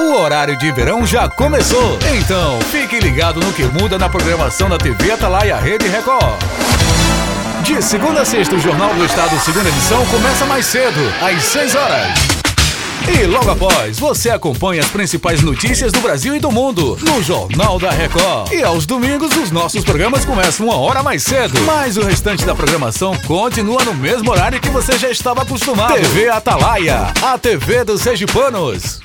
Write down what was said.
O horário de verão já começou. Então, fique ligado no que muda na programação da TV Atalaia Rede Record. De segunda a sexta, o Jornal do Estado, segunda edição, começa mais cedo, às 6 horas. E logo após, você acompanha as principais notícias do Brasil e do mundo no Jornal da Record. E aos domingos, os nossos programas começam uma hora mais cedo. Mas o restante da programação continua no mesmo horário que você já estava acostumado. TV Atalaia, a TV dos Sergipanos.